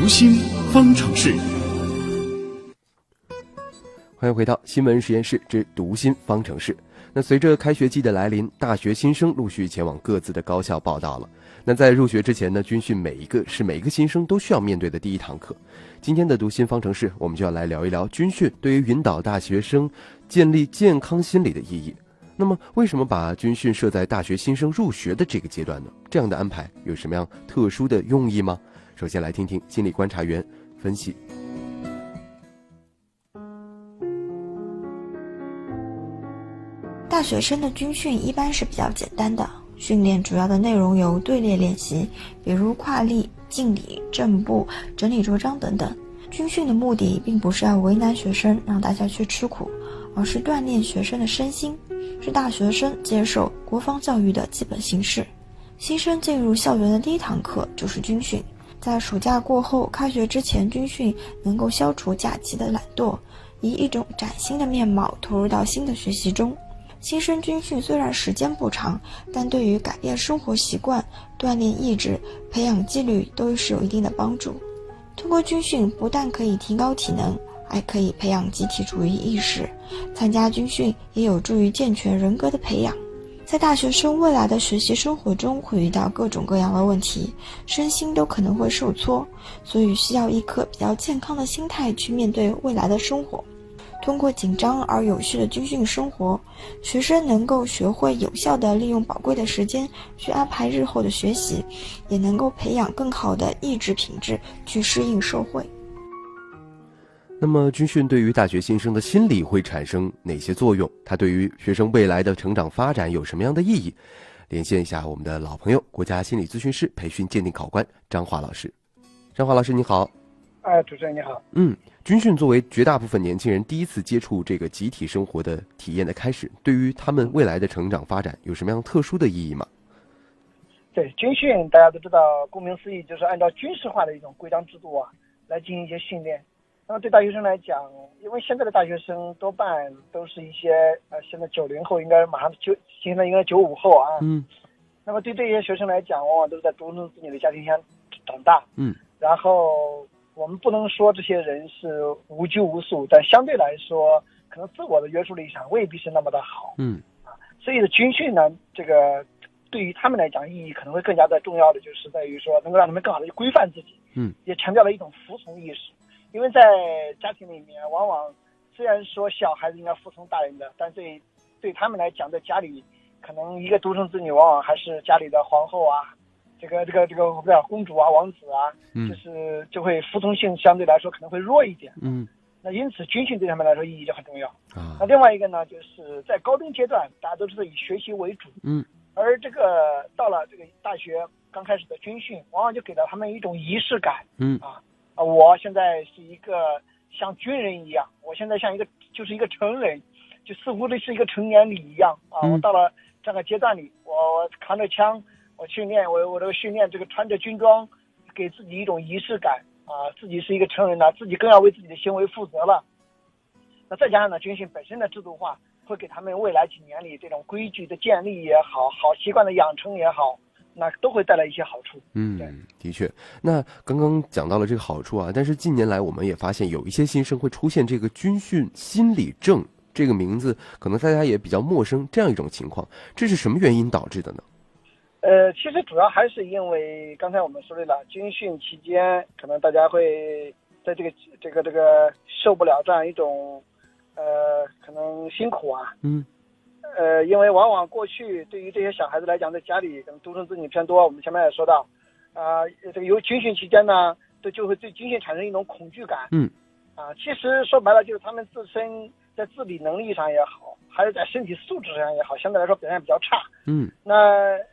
读心方程式。欢迎回到新闻实验室之读心方程式。那随着开学季的来临，大学新生陆续前往各自的高校报道了。那在入学之前呢，军训每一个是每一个新生都需要面对的第一堂课。今天的读心方程式，我们就要来聊一聊军训对于引导大学生建立健康心理的意义。那么，为什么把军训设在大学新生入学的这个阶段呢？这样的安排有什么样特殊的用意吗？首先来听听心理观察员分析。大学生的军训一般是比较简单的，训练主要的内容有队列练习，比如跨立、敬礼、正步、整理着装等等。军训的目的并不是要为难学生，让大家去吃苦，而是锻炼学生的身心，是大学生接受国防教育的基本形式。新生进入校园的第一堂课就是军训，在暑假过后、开学之前，军训能够消除假期的懒惰，以一种崭新的面貌投入到新的学习中。新生军训虽然时间不长，但对于改变生活习惯、锻炼意志、培养纪律都是有一定的帮助。通过军训，不但可以提高体能，还可以培养集体主义意识。参加军训也有助于健全人格的培养。在大学生未来的学习生活中，会遇到各种各样的问题，身心都可能会受挫，所以需要一颗比较健康的心态去面对未来的生活。通过紧张而有序的军训生活，学生能够学会有效地利用宝贵的时间去安排日后的学习，也能够培养更好的意志品质去适应社会。那么，军训对于大学新生的心理会产生哪些作用？它对于学生未来的成长发展有什么样的意义？连线一下我们的老朋友，国家心理咨询师培训鉴定考官张华老师。张华老师，你好。哎，主持人你好。嗯，军训作为绝大部分年轻人第一次接触这个集体生活的体验的开始，对于他们未来的成长发展有什么样特殊的意义吗？对，军训大家都知道，顾名思义就是按照军事化的一种规章制度啊来进行一些训练。那么对大学生来讲，因为现在的大学生多半都是一些呃，现在九零后应该马上就，现在应该九五后啊。嗯。那么对这些学生来讲，往往都是在独生子女的家庭下长大。嗯。然后。我们不能说这些人是无拘无束，但相对来说，可能自我的约束力上未必是那么的好。嗯，啊，所以的军训呢，这个对于他们来讲意义可能会更加的重要的，就是在于说能够让他们更好的去规范自己。嗯，也强调了一种服从意识，因为在家庭里面，往往虽然说小孩子应该服从大人的，但对对他们来讲，在家里可能一个独生子女往往还是家里的皇后啊。这个这个这个我不叫公主啊，王子啊，就是就会服从性相对来说可能会弱一点。嗯，那因此军训对他们来说意义就很重要。啊，那另外一个呢，就是在高中阶段，大家都知道以学习为主。嗯，而这个到了这个大学刚开始的军训，往往就给了他们一种仪式感。嗯啊啊，我现在是一个像军人一样，我现在像一个就是一个成人，就似乎这是一个成年礼一样啊。我到了这个阶段里，我扛着枪。我训练，我我这个训练，这个穿着军装，给自己一种仪式感啊，自己是一个成人了，自己更要为自己的行为负责了。那再加上呢，军训本身的制度化，会给他们未来几年里这种规矩的建立也好，好习惯的养成也好，那都会带来一些好处。嗯，的确。那刚刚讲到了这个好处啊，但是近年来我们也发现有一些新生会出现这个军训心理症，这个名字可能大家也比较陌生，这样一种情况，这是什么原因导致的呢？呃，其实主要还是因为刚才我们说的了，军训期间可能大家会在这个这个这个受不了这样一种，呃，可能辛苦啊。嗯。呃，因为往往过去对于这些小孩子来讲，在家里可能独生子女偏多，我们前面也说到，啊，这个由军训期间呢，都就会对军训产生一种恐惧感。嗯。啊，其实说白了就是他们自身在自理能力上也好。还是在身体素质上也好，相对来说表现比较差。嗯，那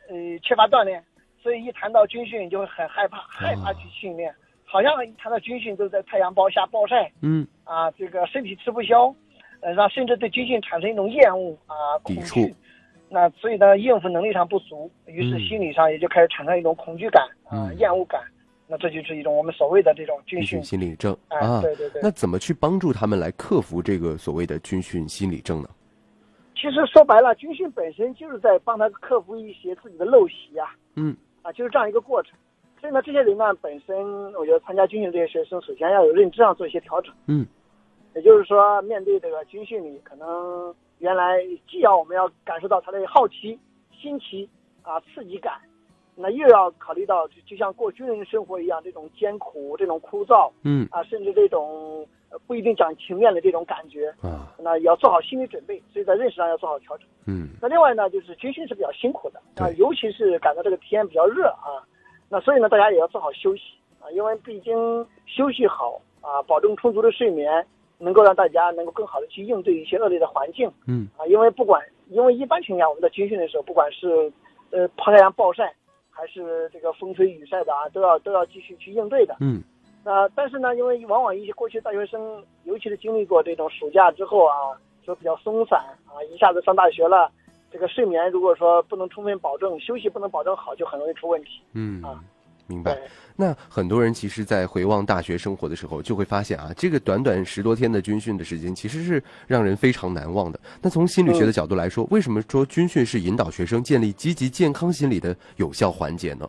呃缺乏锻炼，所以一谈到军训就会很害怕，害怕去训练，好像一谈到军训都在太阳包下暴晒。嗯，啊，这个身体吃不消，呃，让甚至对军训产生一种厌恶啊，抵触。那所以呢，应付能力上不足，于是心理上也就开始产生一种恐惧感啊，厌恶感。那这就是一种我们所谓的这种军训心理症啊。对对对。那怎么去帮助他们来克服这个所谓的军训心理症呢？其实说白了，军训本身就是在帮他克服一些自己的陋习啊。嗯。啊，就是这样一个过程。所以呢，这些人呢，本身我觉得参加军训这些学生，首先要有认知上做一些调整。嗯，也就是说，面对这个军训里，可能原来既要我们要感受到他的好奇、新奇啊、刺激感，那又要考虑到就就像过军人生活一样，这种艰苦、这种枯燥，嗯啊，甚至这种呃不一定讲情面的这种感觉，啊，那也要做好心理准备。所以在认识上要做好调整。嗯那另外呢，就是军训是比较辛苦的啊，尤其是感到这个天比较热啊，那所以呢，大家也要做好休息啊，因为毕竟休息好啊，保证充足的睡眠，能够让大家能够更好的去应对一些恶劣的环境嗯啊。因为不管，因为一般情况下我们在军训的时候，不管是呃太阳暴晒，还是这个风吹雨晒的啊，都要都要继续去应对的。嗯那但是呢，因为往往一些过去大学生，尤其是经历过这种暑假之后啊，就比较松散啊，一下子上大学了，这个睡眠如果说不能充分保证，休息不能保证好，就很容易出问题。嗯啊，明白。那很多人其实，在回望大学生活的时候，就会发现啊，这个短短十多天的军训的时间，其实是让人非常难忘的。那从心理学的角度来说，为什么说军训是引导学生建立积极健康心理的有效环节呢？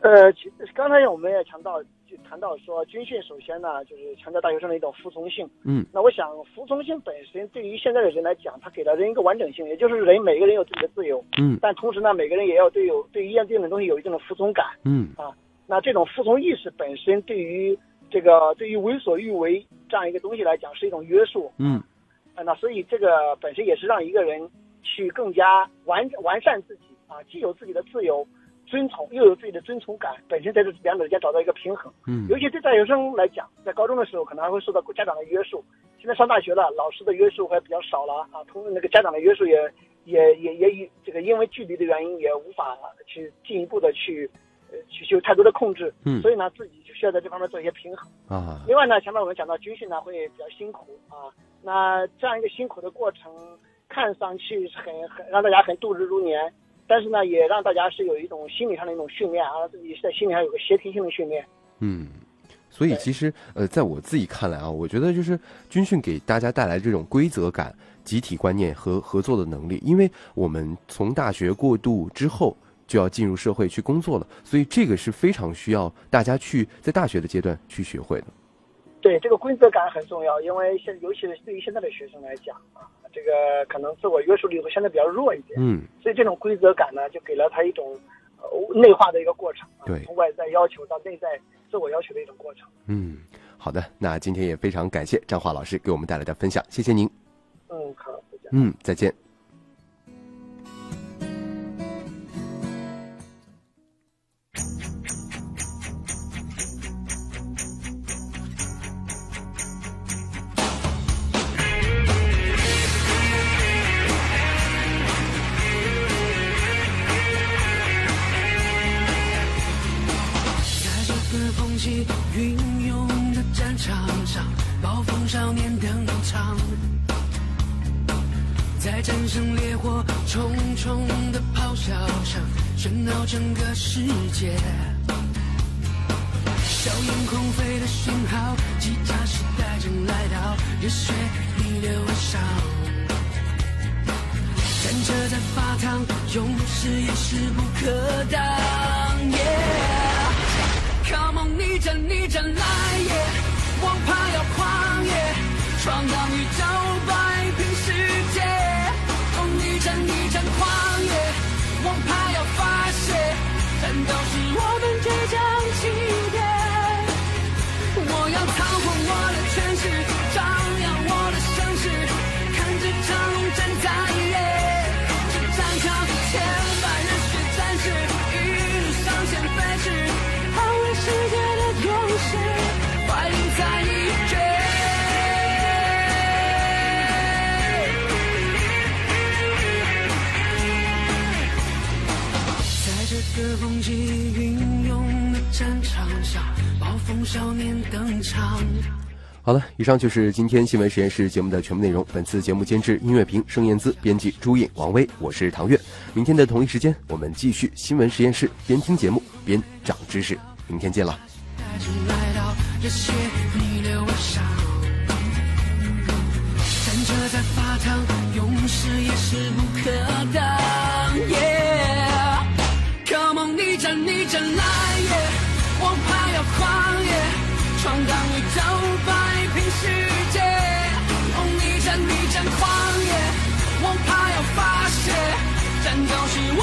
呃，其刚才我们也强调，就谈到说军训首先呢，就是强调大学生的一种服从性。嗯那我想，服从性本身对于现在的人来讲，它给了人一个完整性，也就是人每个人有自己的自由，嗯但同时呢，每个人也要对有对于一定的东西有一定的服从感。嗯啊那这种服从意识本身对于这个对于为所欲为这样一个东西来讲是一种约束。嗯啊，那所以这个本身也是让一个人去更加完完善自己啊，既有自己的自由、遵从，又有自己的遵从感，本身在这两者之间找到一个平衡。嗯尤其对大学生来讲，在高中的时候可能还会受到家长的约束，现在上大学了，老师的约束还比较少了啊，同那个家长的约束也也也也也这个因为距离的原因也无法去进一步的去呃去去有太多的控制，嗯所以呢自己就需要在这方面做一些平衡。啊，另外呢，前面我们讲到军训呢会比较辛苦啊，那这样一个辛苦的过程，看上去很很让大家很度日如年，但是呢，也让大家是有一种心理上的一种训练啊，自己在心理上有个协调性的训练。嗯。所以其实，呃，在我自己看来啊，我觉得就是军训给大家带来这种规则感、集体观念和合作的能力。因为我们从大学过渡之后就要进入社会去工作了，所以这个是非常需要大家去在大学的阶段去学会的。对这个规则感很重要，因为现尤其是对于现在的学生来讲啊，这个可能自我约束力会相对比较弱一点，嗯所以这种规则感呢，就给了他一种呃内化的一个过程啊，对从外在要求到内在自我要求的一种过程。嗯，好的，那今天也非常感谢张华老师给我们带来的分享，谢谢您。嗯，好，再见。嗯，再见。在战胜烈火重重的咆哮声，喧闹整个世界。硝烟空飞的讯号，机甲时代正来到，热血逆流而上。战车在发烫，勇士也势不可挡。风起云涌的战场上，暴风少年登场。好了，以上就是今天新闻实验室节目的全部内容。本次节目监制音乐评盛燕姿，编辑朱颖、王威，我是唐月。明天的同一时间，我们继续新闻实验室，边听节目边长知识。明天见了。在发烫，勇士也势不可挡。你战逆战来也，王牌要狂野，闯荡宇宙，摆平世界。哦，逆战逆战狂野，王牌要发泄，战斗是我